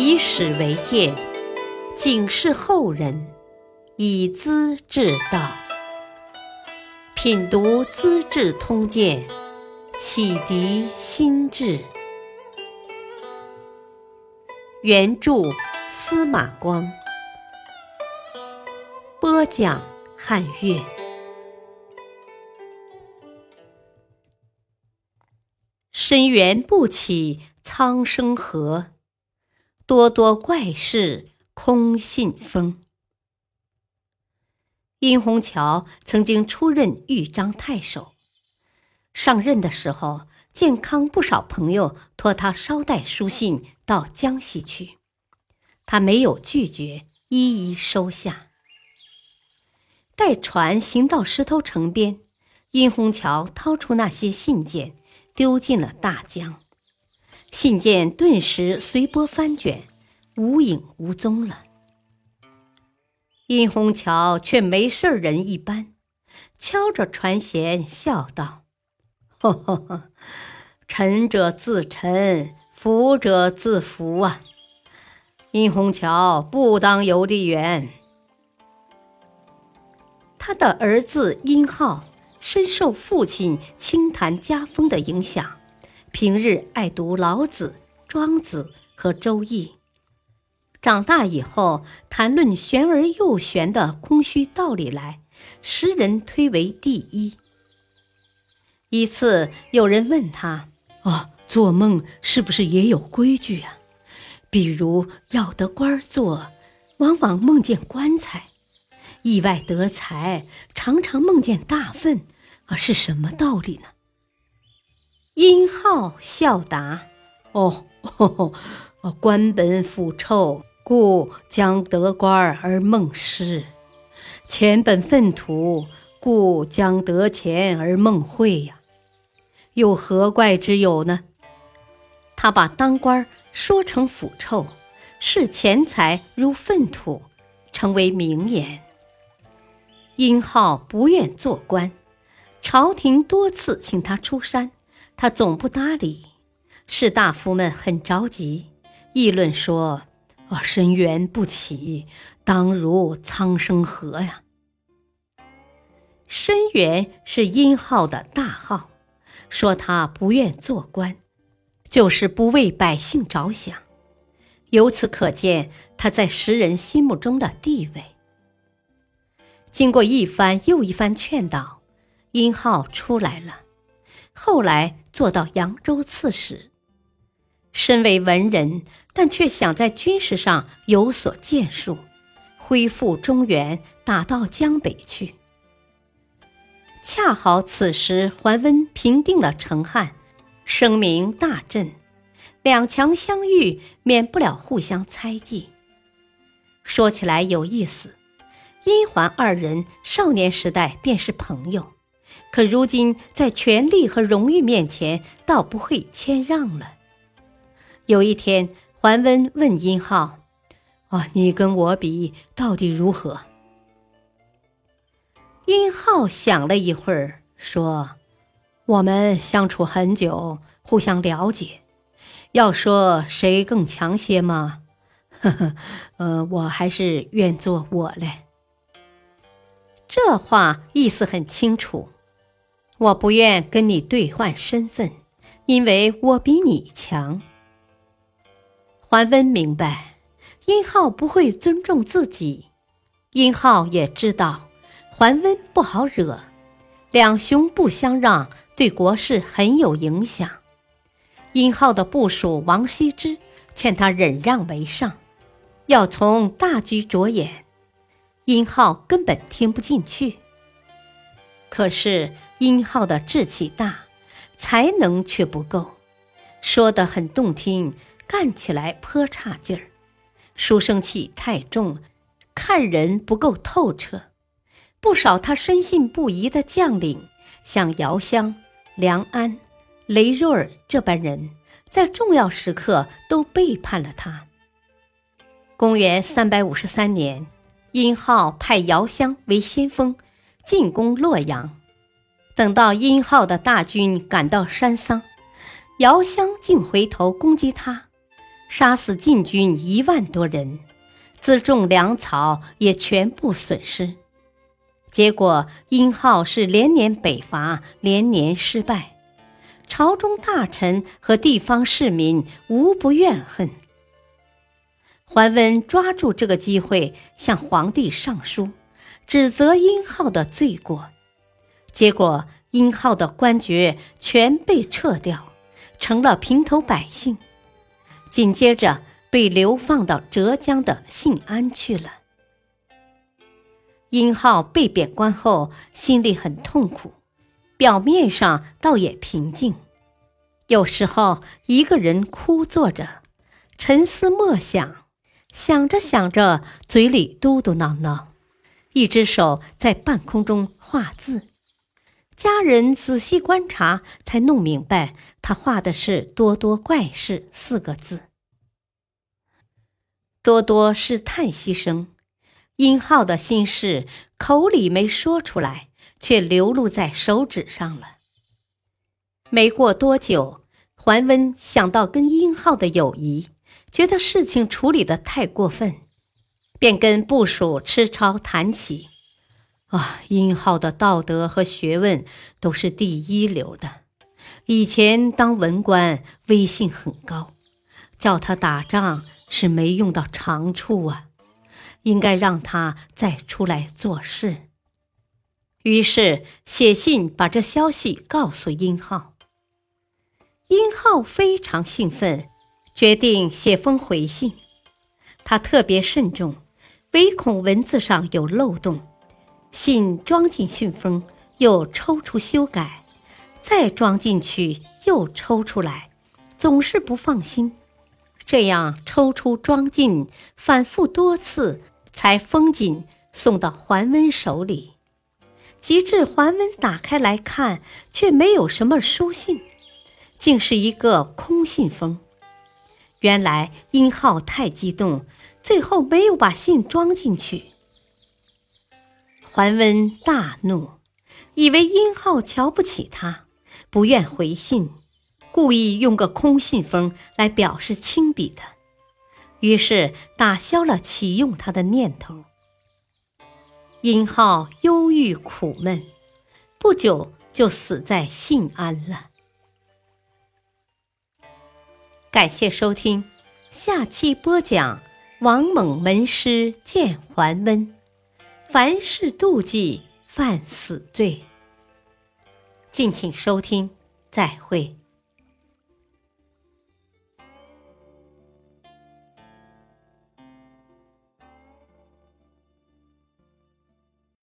以史为鉴，警示后人，以资治道。品读《资治通鉴》，启迪心智。原著司马光，播讲汉乐。深渊不起，苍生何？多多怪事空信封。殷红桥曾经出任豫章太守，上任的时候，健康不少朋友托他捎带书信到江西去，他没有拒绝，一一收下。待船行到石头城边，殷红桥掏出那些信件，丢进了大江。信件顿时随波翻卷，无影无踪了。殷红桥却没事人一般，敲着船舷笑道：“呵呵呵，沉者自沉，浮者自浮啊！殷红桥不当邮递员。”他的儿子殷浩深受父亲清谈家风的影响。平日爱读老子、庄子和周易，长大以后谈论玄而又玄的空虚道理来，时人推为第一。一次有人问他：“啊，做梦是不是也有规矩啊？比如要得官做，往往梦见棺材；意外得财，常常梦见大粪，啊，是什么道理呢？”殷浩笑答：“哦，官本腐臭，故将得官而梦失；钱本粪土，故将得钱而梦会呀。又何怪之有呢？”他把当官说成腐臭，视钱财如粪土，成为名言。殷浩不愿做官，朝廷多次请他出山。他总不搭理，士大夫们很着急，议论说：“啊，深渊不起，当如苍生何呀！”深渊是殷浩的大号，说他不愿做官，就是不为百姓着想。由此可见他在时人心目中的地位。经过一番又一番劝导，殷浩出来了。后来做到扬州刺史，身为文人，但却想在军事上有所建树，恢复中原，打到江北去。恰好此时桓温平定了成汉，声名大振，两强相遇，免不了互相猜忌。说起来有意思，殷桓二人少年时代便是朋友。可如今在权力和荣誉面前，倒不会谦让了。有一天，桓温问殷浩：“啊，你跟我比，到底如何？”殷浩想了一会儿，说：“我们相处很久，互相了解。要说谁更强些吗？呵呵，呃，我还是愿做我嘞。”这话意思很清楚。我不愿跟你兑换身份，因为我比你强。桓温明白，殷浩不会尊重自己，殷浩也知道桓温不好惹，两雄不相让，对国事很有影响。殷浩的部属王羲之劝他忍让为上，要从大局着眼，殷浩根本听不进去。可是殷浩的志气大，才能却不够，说得很动听，干起来颇差劲儿，书生气太重，看人不够透彻。不少他深信不疑的将领，像姚襄、梁安、雷若尔这般人，在重要时刻都背叛了他。公元三百五十三年，殷浩派姚襄为先锋。进攻洛阳，等到殷浩的大军赶到山桑，姚襄竟回头攻击他，杀死晋军一万多人，辎重粮草也全部损失。结果，殷浩是连年北伐，连年失败，朝中大臣和地方市民无不怨恨。桓温抓住这个机会向皇帝上书，指责殷浩的罪过，结果殷浩的官爵全被撤掉，成了平头百姓，紧接着被流放到浙江的信安去了。殷浩被贬官后，心里很痛苦，表面上倒也平静，有时候一个人枯坐着，沉思默想。想着想着，嘴里嘟嘟囔囔，一只手在半空中画字。家人仔细观察，才弄明白他画的是“多多怪事”四个字。多多是叹息声，殷浩的心事口里没说出来，却流露在手指上了。没过多久，桓温想到跟殷浩的友谊。觉得事情处理的太过分，便跟部属吃超谈起。啊，殷浩的道德和学问都是第一流的，以前当文官威信很高，叫他打仗是没用到长处啊，应该让他再出来做事。于是写信把这消息告诉殷浩。殷浩非常兴奋。决定写封回信，他特别慎重，唯恐文字上有漏洞。信装进信封，又抽出修改，再装进去，又抽出来，总是不放心。这样抽出装进，反复多次，才封紧，送到桓温手里。及至桓温打开来看，却没有什么书信，竟是一个空信封。原来殷浩太激动，最后没有把信装进去。桓温大怒，以为殷浩瞧不起他，不愿回信，故意用个空信封来表示亲笔的，于是打消了启用他的念头。殷浩忧郁苦闷，不久就死在信安了。感谢收听，下期播讲王猛门师见桓温，凡事妒忌犯死罪。敬请收听，再会。